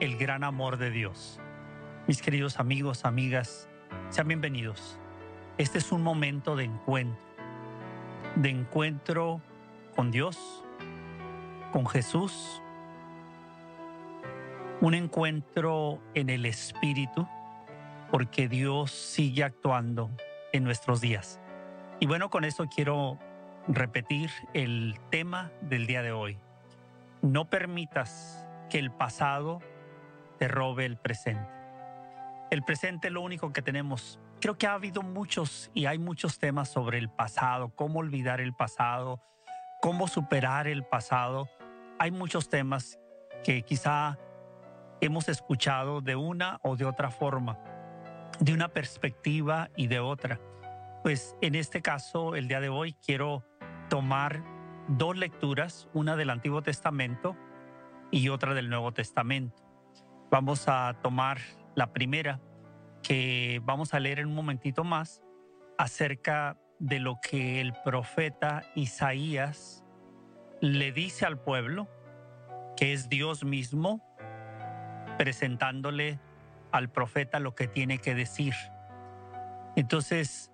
el gran amor de Dios. Mis queridos amigos, amigas, sean bienvenidos. Este es un momento de encuentro, de encuentro con Dios, con Jesús, un encuentro en el Espíritu, porque Dios sigue actuando en nuestros días. Y bueno, con esto quiero repetir el tema del día de hoy. No permitas que el pasado te robe el presente. El presente es lo único que tenemos. Creo que ha habido muchos y hay muchos temas sobre el pasado, cómo olvidar el pasado, cómo superar el pasado. Hay muchos temas que quizá hemos escuchado de una o de otra forma, de una perspectiva y de otra. Pues en este caso, el día de hoy, quiero tomar dos lecturas, una del Antiguo Testamento y otra del Nuevo Testamento. Vamos a tomar la primera, que vamos a leer en un momentito más, acerca de lo que el profeta Isaías le dice al pueblo, que es Dios mismo, presentándole al profeta lo que tiene que decir. Entonces,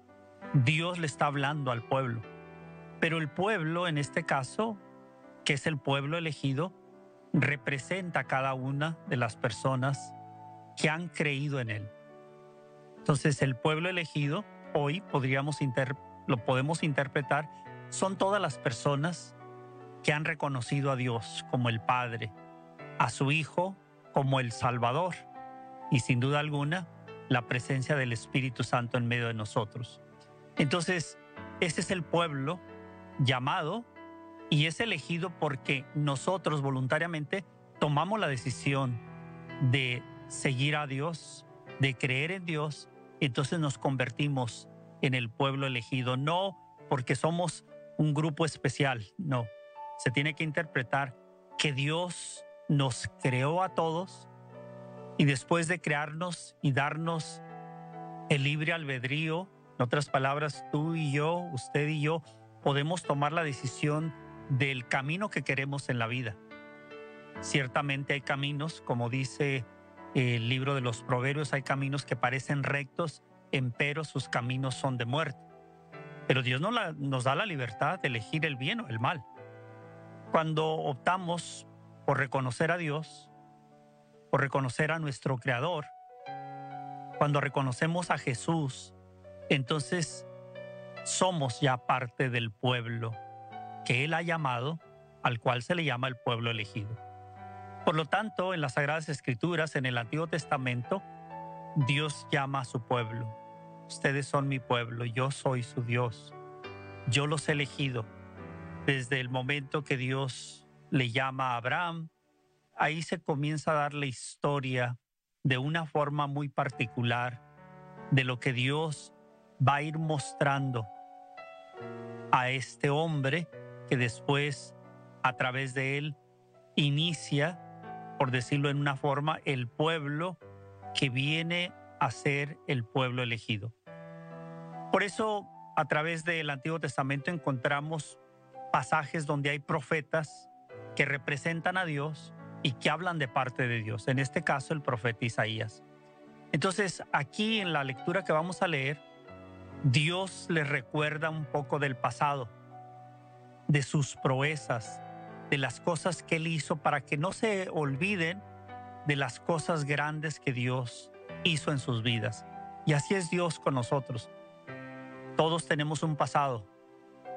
Dios le está hablando al pueblo, pero el pueblo, en este caso, que es el pueblo elegido, representa a cada una de las personas que han creído en Él. Entonces el pueblo elegido hoy podríamos lo podemos interpretar son todas las personas que han reconocido a Dios como el Padre, a su Hijo como el Salvador y sin duda alguna la presencia del Espíritu Santo en medio de nosotros. Entonces, ese es el pueblo llamado y es elegido porque nosotros voluntariamente tomamos la decisión de seguir a Dios, de creer en Dios, entonces nos convertimos en el pueblo elegido, no porque somos un grupo especial, no. Se tiene que interpretar que Dios nos creó a todos y después de crearnos y darnos el libre albedrío, en otras palabras, tú y yo, usted y yo, podemos tomar la decisión del camino que queremos en la vida. Ciertamente hay caminos, como dice el libro de los Proverbios, hay caminos que parecen rectos, empero sus caminos son de muerte. Pero Dios nos, nos da la libertad de elegir el bien o el mal. Cuando optamos por reconocer a Dios, por reconocer a nuestro Creador, cuando reconocemos a Jesús, entonces somos ya parte del pueblo que Él ha llamado, al cual se le llama el pueblo elegido. Por lo tanto, en las Sagradas Escrituras, en el Antiguo Testamento, Dios llama a su pueblo. Ustedes son mi pueblo, yo soy su Dios. Yo los he elegido. Desde el momento que Dios le llama a Abraham, ahí se comienza a dar la historia de una forma muy particular de lo que Dios va a ir mostrando a este hombre que después, a través de él, inicia, por decirlo en una forma, el pueblo que viene a ser el pueblo elegido. Por eso, a través del Antiguo Testamento encontramos pasajes donde hay profetas que representan a Dios y que hablan de parte de Dios. En este caso, el profeta Isaías. Entonces, aquí en la lectura que vamos a leer, Dios les recuerda un poco del pasado de sus proezas, de las cosas que Él hizo para que no se olviden de las cosas grandes que Dios hizo en sus vidas. Y así es Dios con nosotros. Todos tenemos un pasado,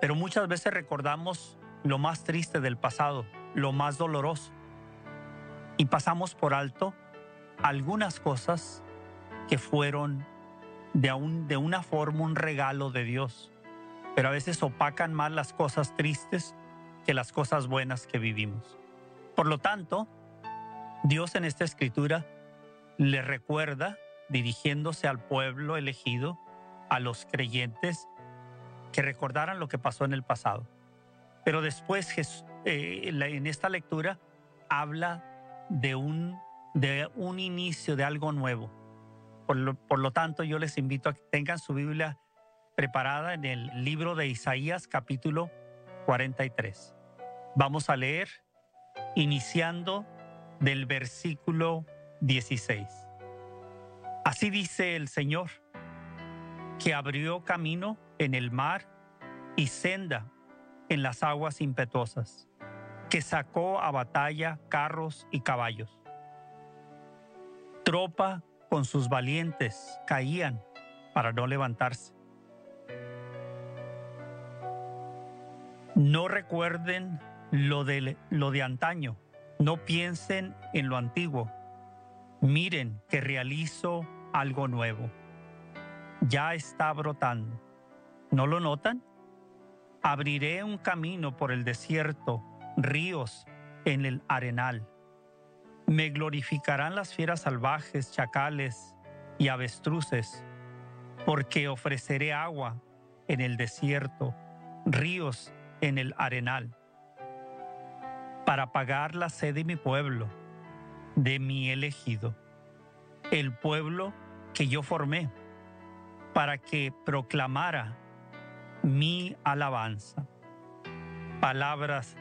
pero muchas veces recordamos lo más triste del pasado, lo más doloroso. Y pasamos por alto algunas cosas que fueron de, un, de una forma un regalo de Dios pero a veces opacan más las cosas tristes que las cosas buenas que vivimos. Por lo tanto, Dios en esta escritura le recuerda, dirigiéndose al pueblo elegido, a los creyentes, que recordaran lo que pasó en el pasado. Pero después eh, en esta lectura habla de un, de un inicio, de algo nuevo. Por lo, por lo tanto, yo les invito a que tengan su Biblia preparada en el libro de Isaías capítulo 43. Vamos a leer iniciando del versículo 16. Así dice el Señor, que abrió camino en el mar y senda en las aguas impetuosas, que sacó a batalla carros y caballos. Tropa con sus valientes caían para no levantarse. No recuerden lo de, lo de antaño, no piensen en lo antiguo. Miren que realizo algo nuevo. Ya está brotando. ¿No lo notan? Abriré un camino por el desierto, ríos en el arenal. Me glorificarán las fieras salvajes, chacales y avestruces, porque ofreceré agua en el desierto, ríos en el arenal para pagar la sed de mi pueblo, de mi elegido, el pueblo que yo formé, para que proclamara mi alabanza. Palabras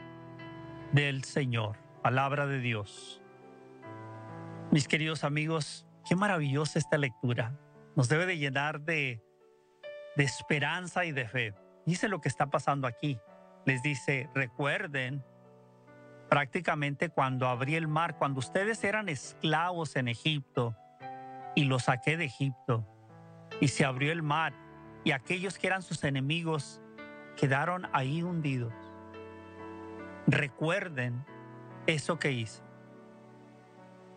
del Señor, palabra de Dios. Mis queridos amigos, qué maravillosa esta lectura. Nos debe de llenar de, de esperanza y de fe. Dice lo que está pasando aquí. Les dice, recuerden prácticamente cuando abrí el mar, cuando ustedes eran esclavos en Egipto y los saqué de Egipto y se abrió el mar y aquellos que eran sus enemigos quedaron ahí hundidos. Recuerden eso que hice.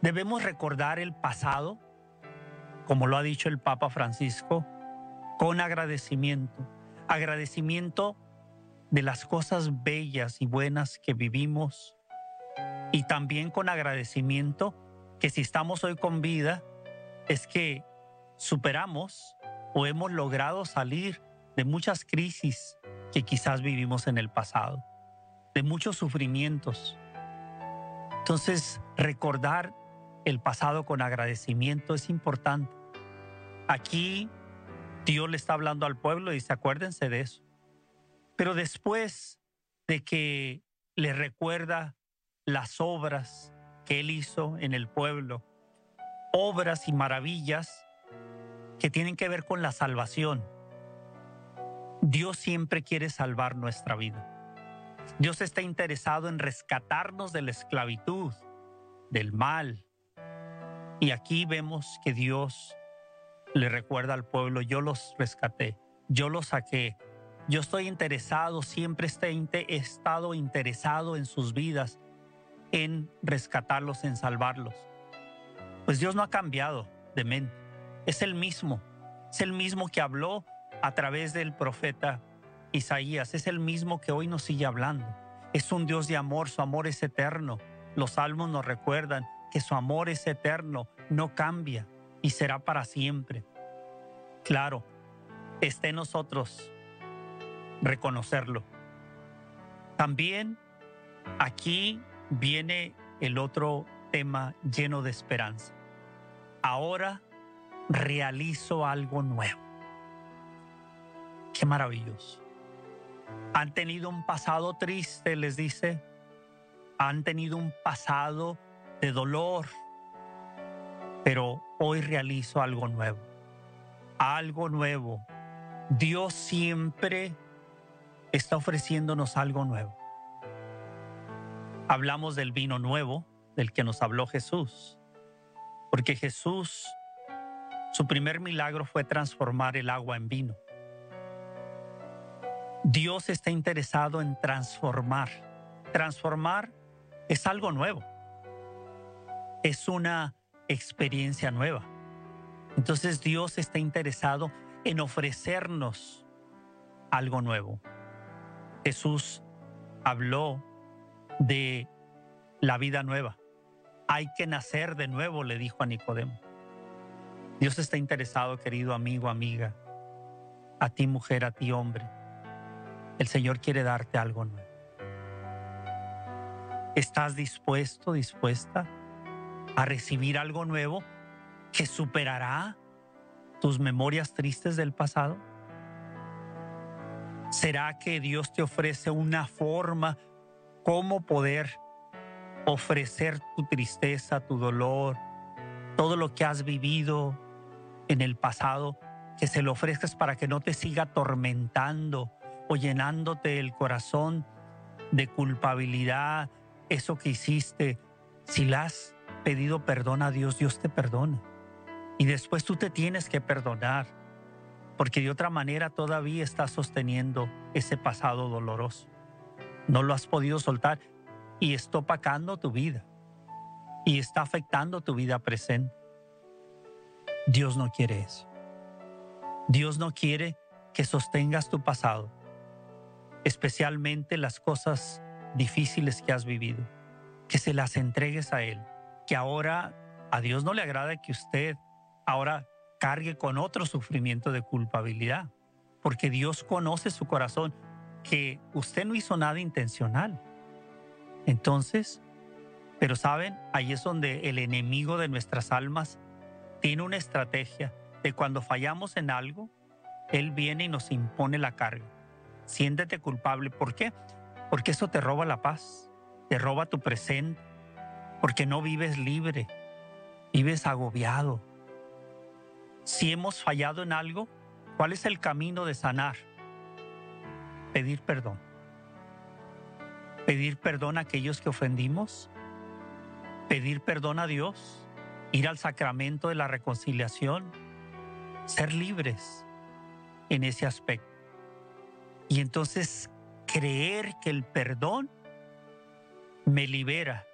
Debemos recordar el pasado, como lo ha dicho el Papa Francisco, con agradecimiento. Agradecimiento de las cosas bellas y buenas que vivimos y también con agradecimiento que si estamos hoy con vida es que superamos o hemos logrado salir de muchas crisis que quizás vivimos en el pasado, de muchos sufrimientos. Entonces, recordar el pasado con agradecimiento es importante. Aquí Dios le está hablando al pueblo y dice, acuérdense de eso. Pero después de que le recuerda las obras que Él hizo en el pueblo, obras y maravillas que tienen que ver con la salvación. Dios siempre quiere salvar nuestra vida. Dios está interesado en rescatarnos de la esclavitud, del mal. Y aquí vemos que Dios le recuerda al pueblo, yo los rescaté, yo los saqué, yo estoy interesado, siempre he estado interesado en sus vidas, en rescatarlos, en salvarlos. Pues Dios no ha cambiado de mente. Es el mismo. Es el mismo que habló a través del profeta Isaías. Es el mismo que hoy nos sigue hablando. Es un Dios de amor. Su amor es eterno. Los salmos nos recuerdan que su amor es eterno, no cambia y será para siempre. Claro, esté nosotros reconocerlo. También aquí viene el otro tema lleno de esperanza. Ahora realizo algo nuevo. Qué maravilloso. Han tenido un pasado triste, les dice. Han tenido un pasado de dolor. Pero hoy realizo algo nuevo. Algo nuevo. Dios siempre está ofreciéndonos algo nuevo hablamos del vino nuevo del que nos habló Jesús. Porque Jesús, su primer milagro fue transformar el agua en vino. Dios está interesado en transformar. Transformar es algo nuevo. Es una experiencia nueva. Entonces Dios está interesado en ofrecernos algo nuevo. Jesús habló de la vida nueva. Hay que nacer de nuevo, le dijo a Nicodemo. Dios está interesado, querido amigo, amiga, a ti mujer, a ti hombre. El Señor quiere darte algo nuevo. ¿Estás dispuesto, dispuesta a recibir algo nuevo que superará tus memorias tristes del pasado? ¿Será que Dios te ofrece una forma cómo poder ofrecer tu tristeza, tu dolor, todo lo que has vivido en el pasado, que se lo ofrezcas para que no te siga atormentando o llenándote el corazón de culpabilidad, eso que hiciste? Si le has pedido perdón a Dios, Dios te perdona. Y después tú te tienes que perdonar, porque de otra manera todavía estás sosteniendo ese pasado doloroso. No lo has podido soltar y está opacando tu vida y está afectando tu vida presente. Dios no quiere eso. Dios no quiere que sostengas tu pasado, especialmente las cosas difíciles que has vivido, que se las entregues a Él, que ahora a Dios no le agrada que usted ahora cargue con otro sufrimiento de culpabilidad, porque Dios conoce su corazón, que usted no hizo nada intencional. Entonces, pero saben, ahí es donde el enemigo de nuestras almas tiene una estrategia de cuando fallamos en algo, Él viene y nos impone la carga. Siéntete culpable. ¿Por qué? Porque eso te roba la paz, te roba tu presente, porque no vives libre, vives agobiado, si hemos fallado en algo, ¿cuál es el camino de sanar? Pedir perdón. Pedir perdón a aquellos que ofendimos. Pedir perdón a Dios. Ir al sacramento de la reconciliación. Ser libres en ese aspecto. Y entonces creer que el perdón me libera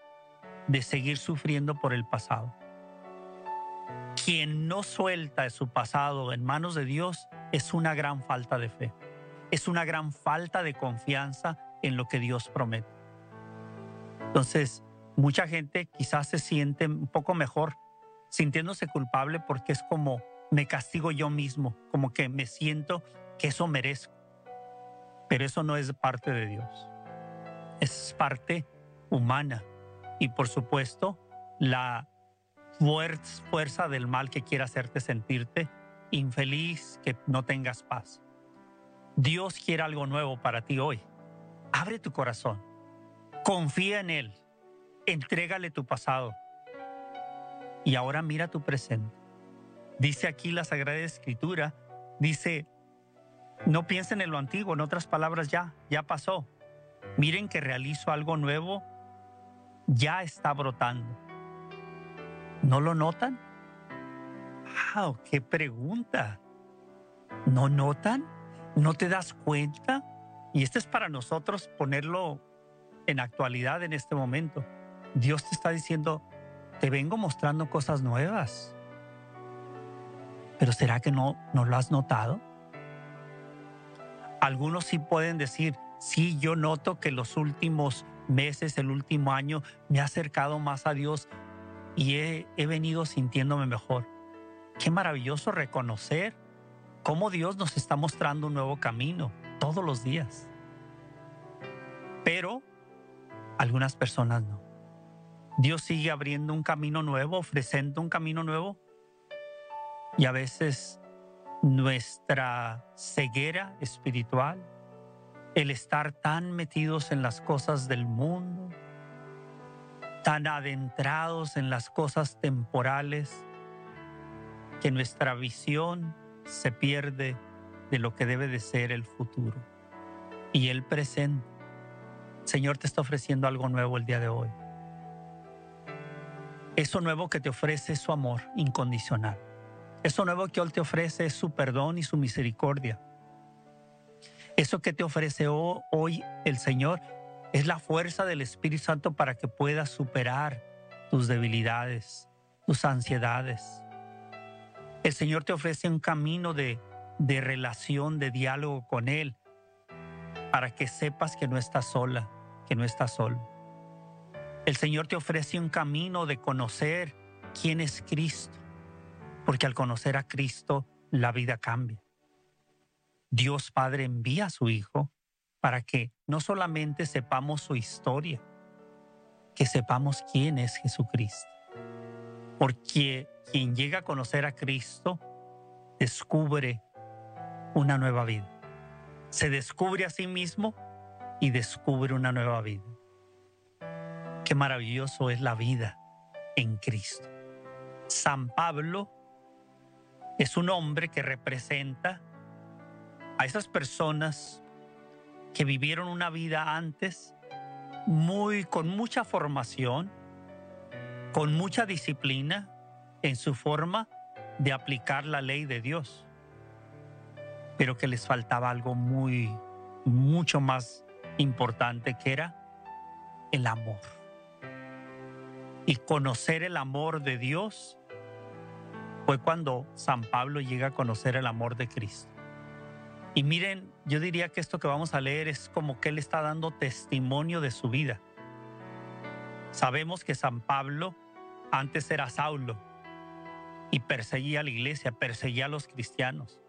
de seguir sufriendo por el pasado quien no suelta su pasado en manos de Dios es una gran falta de fe. Es una gran falta de confianza en lo que Dios promete. Entonces, mucha gente quizás se siente un poco mejor sintiéndose culpable porque es como me castigo yo mismo, como que me siento que eso merezco. Pero eso no es parte de Dios. Es parte humana. Y por supuesto, la fuerza del mal que quiera hacerte sentirte infeliz, que no tengas paz. Dios quiere algo nuevo para ti hoy. Abre tu corazón. Confía en Él. Entrégale tu pasado. Y ahora mira tu presente. Dice aquí la Sagrada Escritura, dice, no piensen en lo antiguo, en otras palabras ya, ya pasó. Miren que realizo algo nuevo, ya está brotando. ¿No lo notan? ¡Wow! ¡Qué pregunta! ¿No notan? ¿No te das cuenta? Y esto es para nosotros ponerlo en actualidad en este momento. Dios te está diciendo, te vengo mostrando cosas nuevas. Pero ¿será que no, no lo has notado? Algunos sí pueden decir, sí, yo noto que los últimos meses, el último año, me ha acercado más a Dios, y he, venido sintiéndome mejor. Qué maravilloso reconocer cómo Dios nos está mostrando un nuevo camino todos los días. Pero algunas personas no. Dios sigue abriendo un camino nuevo, ofreciendo un camino nuevo. Y a veces nuestra ceguera espiritual, el estar tan metidos en las cosas del mundo, tan adentrados en las cosas temporales que nuestra visión se pierde de lo que debe de ser el futuro y el presente. Señor te está ofreciendo algo nuevo el día de hoy. Eso nuevo que te ofrece es su amor incondicional. Eso nuevo que Él te ofrece es su perdón y su misericordia. Eso que te ofrece hoy el Señor es la fuerza del Espíritu Santo para que puedas superar tus debilidades, tus ansiedades. El Señor te ofrece un camino de, de relación, de diálogo con Él, para que sepas que no estás sola, que no estás solo. El Señor te ofrece un camino de conocer quién es Cristo, porque al conocer a Cristo la vida cambia. Dios Padre envía a su Hijo para que no solamente sepamos su historia, que sepamos quién es Jesucristo. Porque quien llega a conocer a Cristo descubre una nueva vida. Se descubre a sí mismo y descubre una nueva vida. Qué maravilloso es la vida en Cristo. San Pablo es un hombre que representa a esas personas que vivieron una vida antes muy con mucha formación, con mucha disciplina en su forma de aplicar la ley de Dios, pero que les faltaba algo muy mucho más importante que era el amor. Y conocer el amor de Dios fue cuando San Pablo llega a conocer el amor de Cristo. Y miren, yo diría que esto que vamos a leer es como que él está dando testimonio de su vida. Sabemos que San Pablo antes era Saulo y perseguía a la iglesia, perseguía a los cristianos.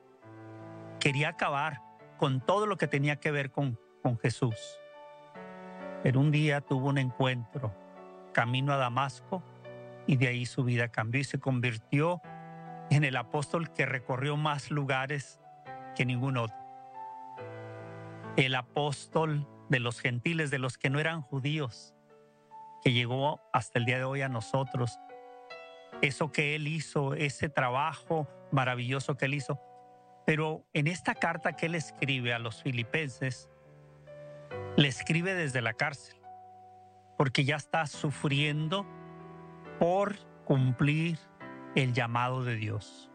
Quería acabar con todo lo que tenía que ver con, con Jesús. Pero un día tuvo un encuentro camino a Damasco y de ahí su vida cambió y se convirtió en el apóstol que recorrió más lugares que ningún otro. El apóstol de los gentiles, de los que no eran judíos, que llegó hasta el día de hoy a nosotros. Eso que él hizo, ese trabajo maravilloso que él hizo. Pero en esta carta que él escribe a los filipenses, le escribe desde la cárcel, porque ya está sufriendo por cumplir el llamado de Dios.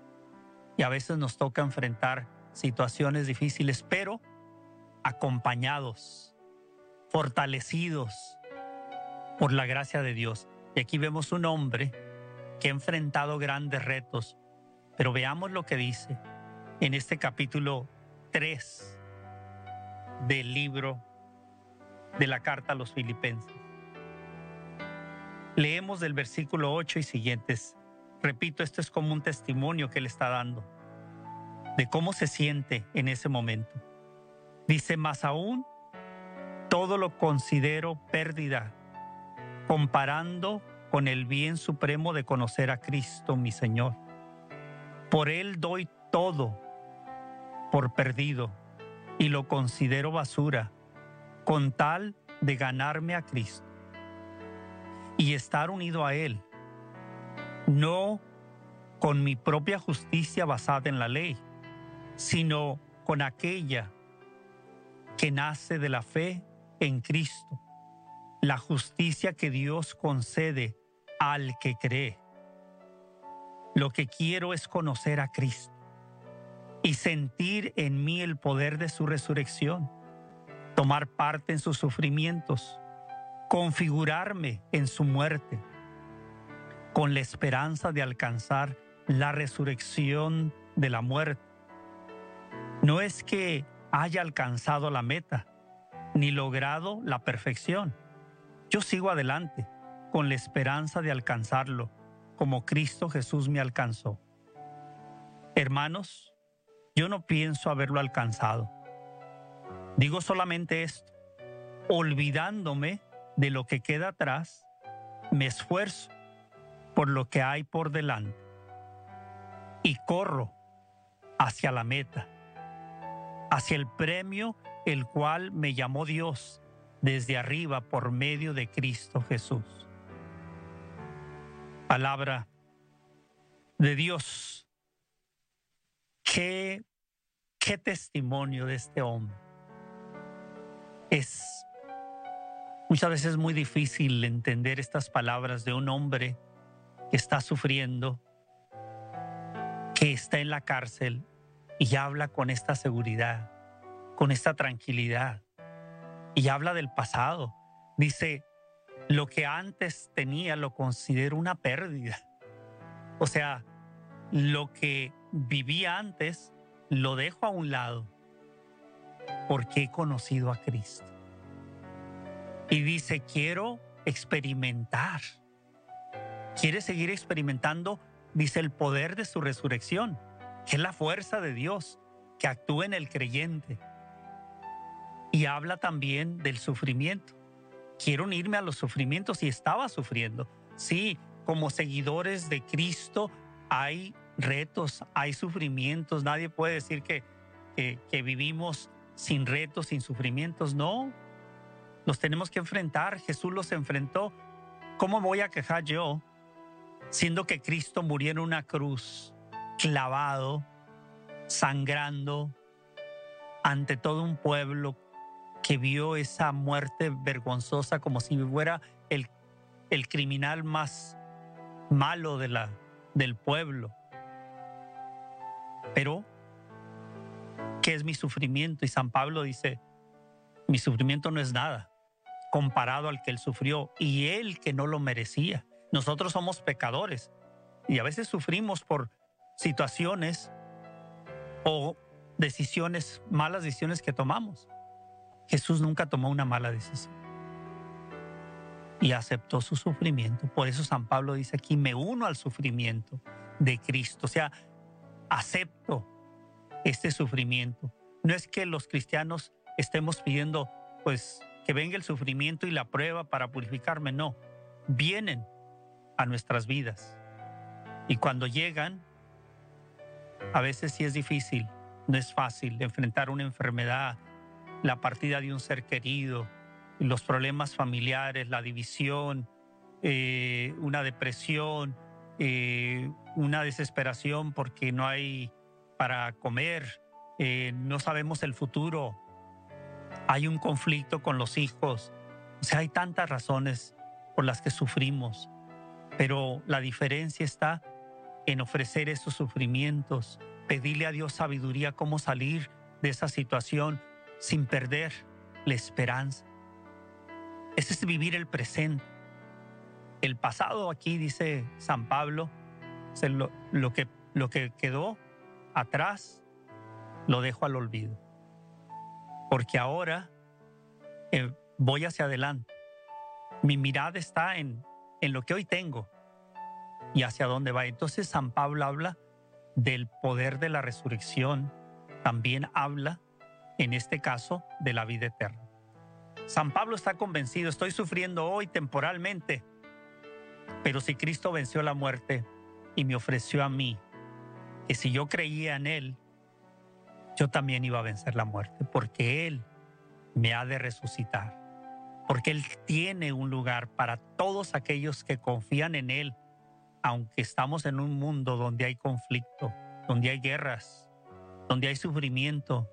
Y a veces nos toca enfrentar situaciones difíciles, pero acompañados, fortalecidos por la gracia de Dios. Y aquí vemos un hombre que ha enfrentado grandes retos, pero veamos lo que dice en este capítulo 3 del libro de la carta a los filipenses. Leemos del versículo 8 y siguientes. Repito, esto es como un testimonio que él está dando de cómo se siente en ese momento. Dice, más aún, todo lo considero pérdida, comparando con el bien supremo de conocer a Cristo, mi Señor. Por Él doy todo por perdido y lo considero basura, con tal de ganarme a Cristo y estar unido a Él, no con mi propia justicia basada en la ley sino con aquella que nace de la fe en Cristo, la justicia que Dios concede al que cree. Lo que quiero es conocer a Cristo y sentir en mí el poder de su resurrección, tomar parte en sus sufrimientos, configurarme en su muerte, con la esperanza de alcanzar la resurrección de la muerte no es que haya alcanzado la meta, ni logrado la perfección. Yo sigo adelante con la esperanza de alcanzarlo, como Cristo Jesús me alcanzó. Hermanos, yo no pienso haberlo alcanzado. Digo solamente esto, olvidándome de lo que queda atrás, me esfuerzo por lo que hay por delante y corro hacia la meta hacia el premio el cual me llamó Dios desde arriba por medio de Cristo Jesús. Palabra de Dios. Qué, qué testimonio de este hombre. Es muchas veces muy difícil entender estas palabras de un hombre que está sufriendo, que está en la cárcel y habla con esta seguridad, con esta tranquilidad. Y habla del pasado. Dice, lo que antes tenía lo considero una pérdida. O sea, lo que vivía antes lo dejo a un lado porque he conocido a Cristo. Y dice, quiero experimentar. Quiere seguir experimentando, dice, el poder de su resurrección, es la fuerza de Dios que actúa en el creyente. Y habla también del sufrimiento. Quiero unirme a los sufrimientos y estaba sufriendo. Sí, como seguidores de Cristo hay retos, hay sufrimientos. Nadie puede decir que, que, vivimos sin retos, sin sufrimientos. No, los tenemos que enfrentar. Jesús los enfrentó. ¿Cómo voy a quejar yo siendo que Cristo murió en una cruz, clavado, sangrando, ante todo un pueblo que vio esa muerte vergonzosa como si fuera el, el criminal más malo de la, del pueblo. Pero, ¿qué es mi sufrimiento? Y San Pablo dice, mi sufrimiento no es nada comparado al que él sufrió y él que no lo merecía. Nosotros somos pecadores y a veces sufrimos por situaciones o decisiones, malas decisiones que tomamos. Jesús nunca tomó una mala decisión y aceptó su sufrimiento. Por eso San Pablo dice aquí, me uno al sufrimiento de Cristo. O sea, acepto este sufrimiento. No es que los cristianos estemos pidiendo, pues, que venga el sufrimiento y la prueba para purificarme. No, vienen a nuestras vidas. Y cuando llegan, a veces sí es difícil, no es fácil enfrentar una enfermedad, la partida de un ser querido, los problemas familiares, la división, eh, una depresión, eh, una desesperación porque no hay para comer, eh, no sabemos el futuro, hay un conflicto con los hijos, o sea, hay tantas razones por las que sufrimos, pero la diferencia está en ofrecer esos sufrimientos, pedirle a Dios sabiduría cómo salir de esa situación sin perder la esperanza. Ese es vivir el presente. El pasado aquí, dice San Pablo, lo, que, lo que quedó atrás, lo dejo al olvido. Porque ahora eh, voy hacia adelante. Mi mirada está en, en lo que hoy tengo y hacia dónde va. Entonces San Pablo habla del poder de la resurrección, también habla, en este caso, de la vida eterna. San Pablo está convencido, estoy sufriendo hoy temporalmente, pero si Cristo venció la muerte y me ofreció a mí, que si yo creía en Él, yo también iba a vencer la muerte, porque Él me ha de resucitar, porque Él tiene un lugar para todos aquellos que confían en Él, aunque estamos en un mundo donde hay conflicto, donde hay guerras, donde hay sufrimiento,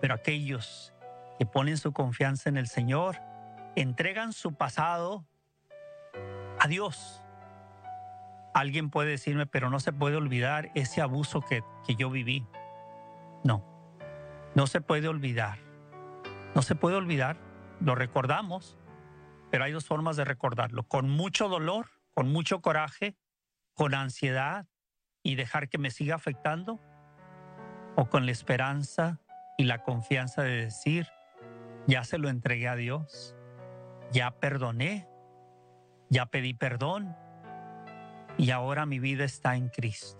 pero aquellos que ponen su confianza en el Señor, entregan su pasado a Dios. Alguien puede decirme, pero no se puede olvidar ese abuso que, que yo viví. No, no se puede olvidar. No se puede olvidar, lo recordamos, pero hay dos formas de recordarlo, con mucho dolor, con mucho coraje, con ansiedad y dejar que me siga afectando, o con la esperanza y la confianza de decir, ya se lo entregué a Dios, ya perdoné, ya pedí perdón y ahora mi vida está en Cristo.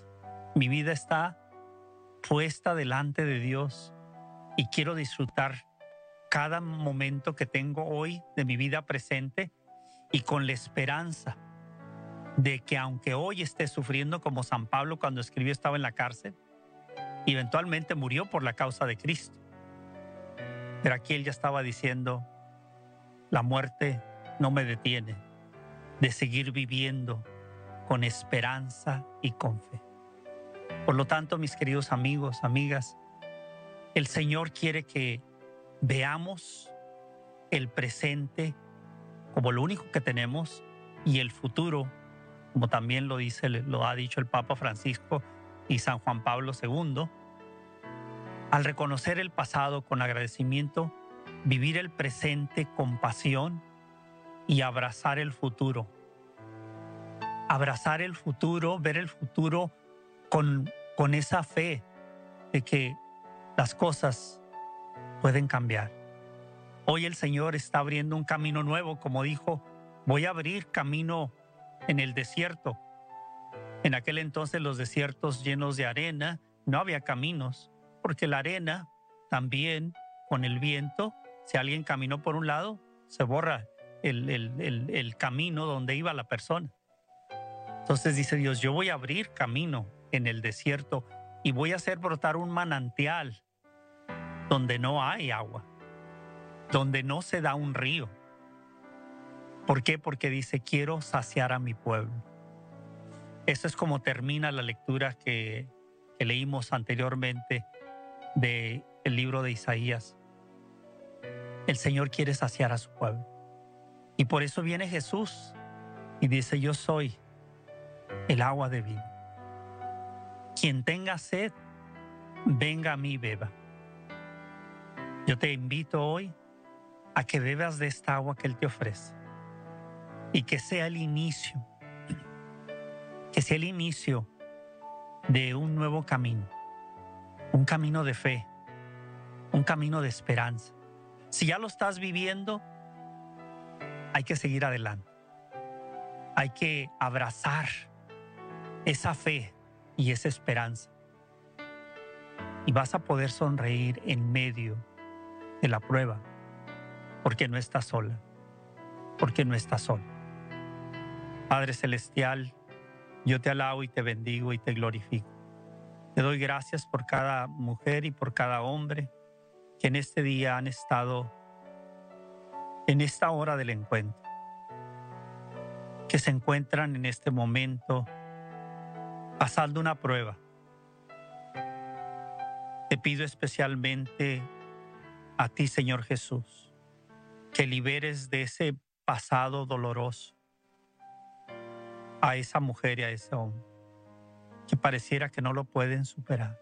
Mi vida está puesta delante de Dios y quiero disfrutar cada momento que tengo hoy de mi vida presente y con la esperanza de que aunque hoy esté sufriendo como San Pablo cuando escribió estaba en la cárcel, eventualmente murió por la causa de Cristo. Pero aquí él ya estaba diciendo, la muerte no me detiene de seguir viviendo con esperanza y con fe. Por lo tanto, mis queridos amigos, amigas, el Señor quiere que veamos el presente como lo único que tenemos y el futuro, como también lo dice, lo ha dicho el Papa Francisco y San Juan Pablo II, al reconocer el pasado con agradecimiento, vivir el presente con pasión y abrazar el futuro. Abrazar el futuro, ver el futuro con, con esa fe de que las cosas pueden cambiar. Hoy el Señor está abriendo un camino nuevo, como dijo voy a abrir camino en el desierto. En aquel entonces los desiertos llenos de arena, no había caminos, porque la arena también con el viento, si alguien caminó por un lado, se borra el, el camino donde iba la persona. Entonces dice Dios, yo voy a abrir camino en el desierto y voy a hacer brotar un manantial donde no hay agua, donde no se da un río. ¿Por qué? Porque dice, quiero saciar a mi pueblo. Eso es como termina la lectura que, leímos anteriormente del el libro de Isaías. El Señor quiere saciar a su pueblo. Y por eso viene Jesús y dice, yo soy el agua de vida. Quien tenga sed, venga a mí beba. Yo te invito hoy a que bebas de esta agua que Él te ofrece y que sea el inicio, que sea el inicio de un nuevo camino, un camino de fe, un camino de esperanza. Si ya lo estás viviendo, hay que seguir adelante. Hay que abrazar esa fe y esa esperanza. Y vas a poder sonreír en medio de la prueba, porque no estás sola, porque no estás sola. Padre Celestial, yo te alabo y te bendigo y te glorifico. Te doy gracias por cada mujer y por cada hombre que en este día han estado en esta hora del encuentro, que se encuentran en este momento pasando una prueba. Te pido especialmente a ti, Señor Jesús, que liberes de ese pasado doloroso a esa mujer y a ese hombre, que pareciera que no lo pueden superar,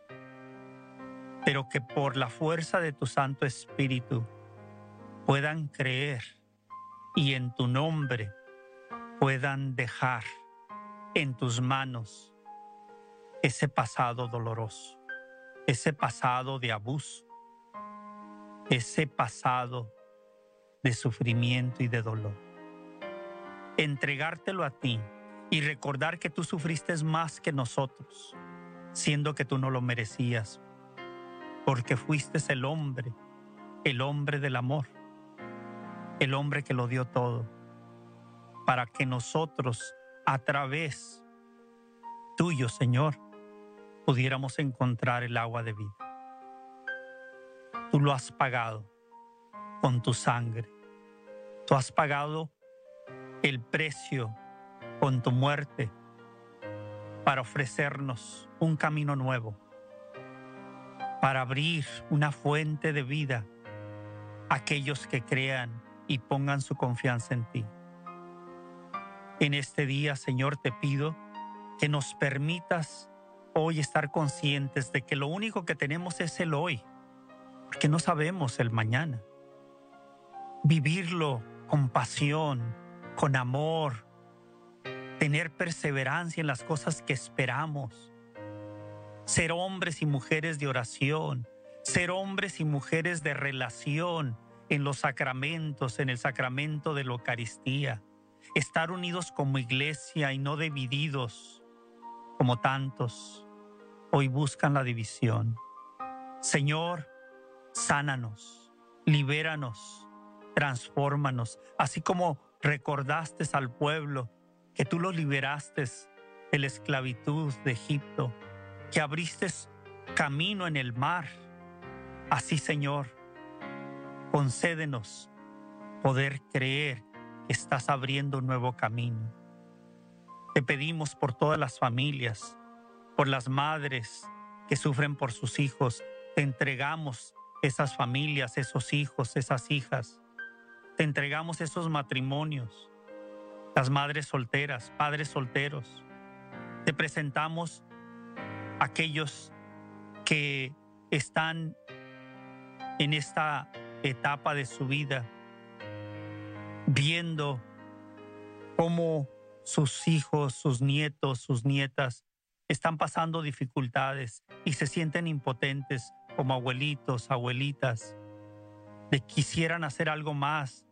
pero que por la fuerza de tu Santo Espíritu puedan creer y en tu nombre puedan dejar en tus manos ese pasado doloroso, ese pasado de abuso, ese pasado de sufrimiento y de dolor. Entregártelo a ti y recordar que tú sufriste más que nosotros, siendo que tú no lo merecías, porque fuiste el hombre, el hombre del amor, el hombre que lo dio todo, para que nosotros a través tuyo, Señor, pudiéramos encontrar el agua de vida. Tú lo has pagado con tu sangre. Tú has pagado el precio con tu muerte para ofrecernos un camino nuevo, para abrir una fuente de vida a aquellos que crean y pongan su confianza en ti. En este día, Señor, te pido que nos permitas hoy estar conscientes de que lo único que tenemos es el hoy, porque no sabemos el mañana. Vivirlo con pasión, con amor, tener perseverancia en las cosas que esperamos, ser hombres y mujeres de oración, ser hombres y mujeres de relación en los sacramentos, en el sacramento de la Eucaristía, estar unidos como iglesia y no divididos como tantos hoy buscan la división. Señor, sánanos, libéranos, transfórmanos, así como recordaste al pueblo que tú los liberaste de la esclavitud de Egipto, que abriste camino en el mar. Así, Señor, concédenos poder creer que estás abriendo un nuevo camino. Te pedimos por todas las familias, por las madres que sufren por sus hijos. Te entregamos esas familias, esos hijos, esas hijas. Te entregamos esos matrimonios, las madres solteras, padres solteros. Te presentamos aquellos que están en esta etapa de su vida, viendo cómo sus hijos, sus nietos, sus nietas están pasando dificultades y se sienten impotentes como abuelitos, abuelitas, de quisieran hacer algo más,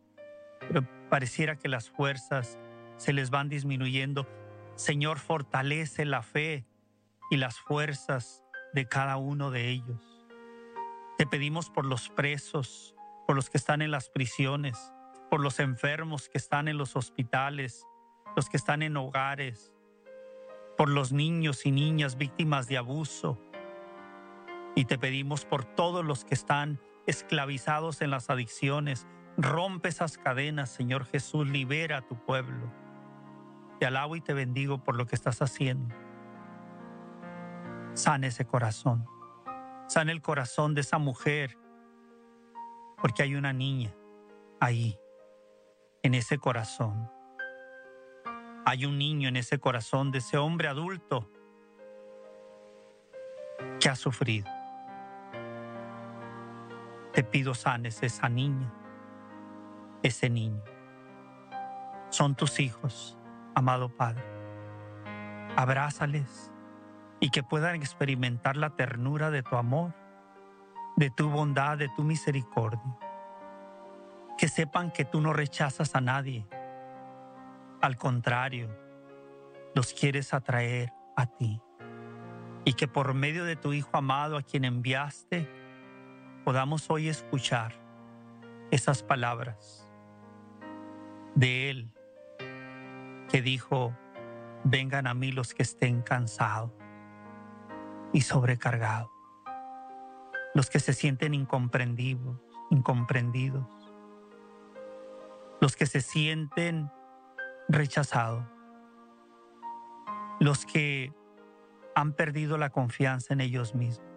pero pareciera que las fuerzas se les van disminuyendo. Señor, fortalece la fe y las fuerzas de cada uno de ellos. Te pedimos por los presos, por los que están en las prisiones, por los enfermos que están en los hospitales, los que están en hogares, por los niños y niñas víctimas de abuso. Y te pedimos por todos los que están esclavizados en las adicciones. Rompe esas cadenas, Señor Jesús, libera a tu pueblo. Te alabo y te bendigo por lo que estás haciendo. Sana ese corazón. Sana el corazón de esa mujer. Porque hay una niña ahí, en ese corazón. Hay un niño en ese corazón de ese hombre adulto que ha sufrido. Te pido sanes esa niña, ese niño. Son tus hijos, amado Padre. Abrázales y que puedan experimentar la ternura de tu amor, de tu bondad, de tu misericordia. Que sepan que tú no rechazas a nadie. Al contrario, los quieres atraer a ti. Y que por medio de tu Hijo amado a quien enviaste, podamos hoy escuchar esas palabras de Él que dijo, vengan a mí los que estén cansados y sobrecargados, los que se sienten incomprendidos, incomprendidos, los que se sienten rechazados, los que han perdido la confianza en ellos mismos.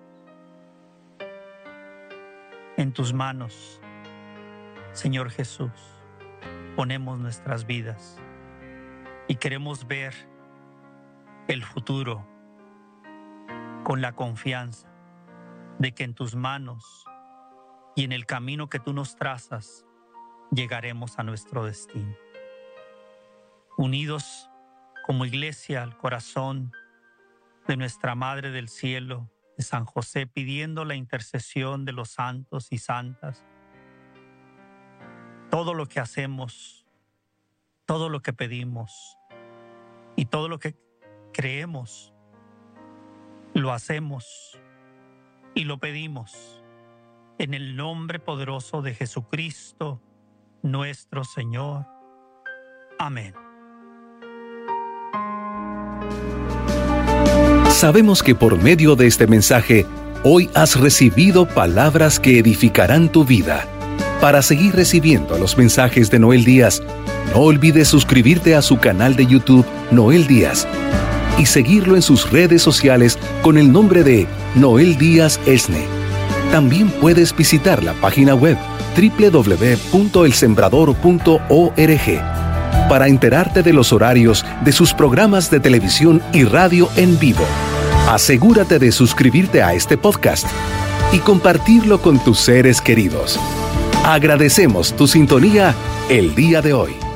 En tus manos, Señor Jesús, ponemos nuestras vidas y queremos ver el futuro con la confianza de que en tus manos y en el camino que tú nos trazas llegaremos a nuestro destino. Unidos como iglesia al corazón de nuestra Madre del Cielo, San José pidiendo la intercesión de los santos y santas. Todo lo que hacemos, todo lo que pedimos y todo lo que creemos, lo hacemos y lo pedimos en el nombre poderoso de Jesucristo, nuestro Señor. Amén. Sabemos que por medio de este mensaje, hoy has recibido palabras que edificarán tu vida. Para seguir recibiendo los mensajes de Noel Díaz, no olvides suscribirte a su canal de YouTube Noel Díaz y seguirlo en sus redes sociales con el nombre de Noel Díaz Esne. También puedes visitar la página web www.elsembrador.org para enterarte de los horarios de sus programas de televisión y radio en vivo. Asegúrate de suscribirte a este podcast y compartirlo con tus seres queridos. Agradecemos tu sintonía el día de hoy.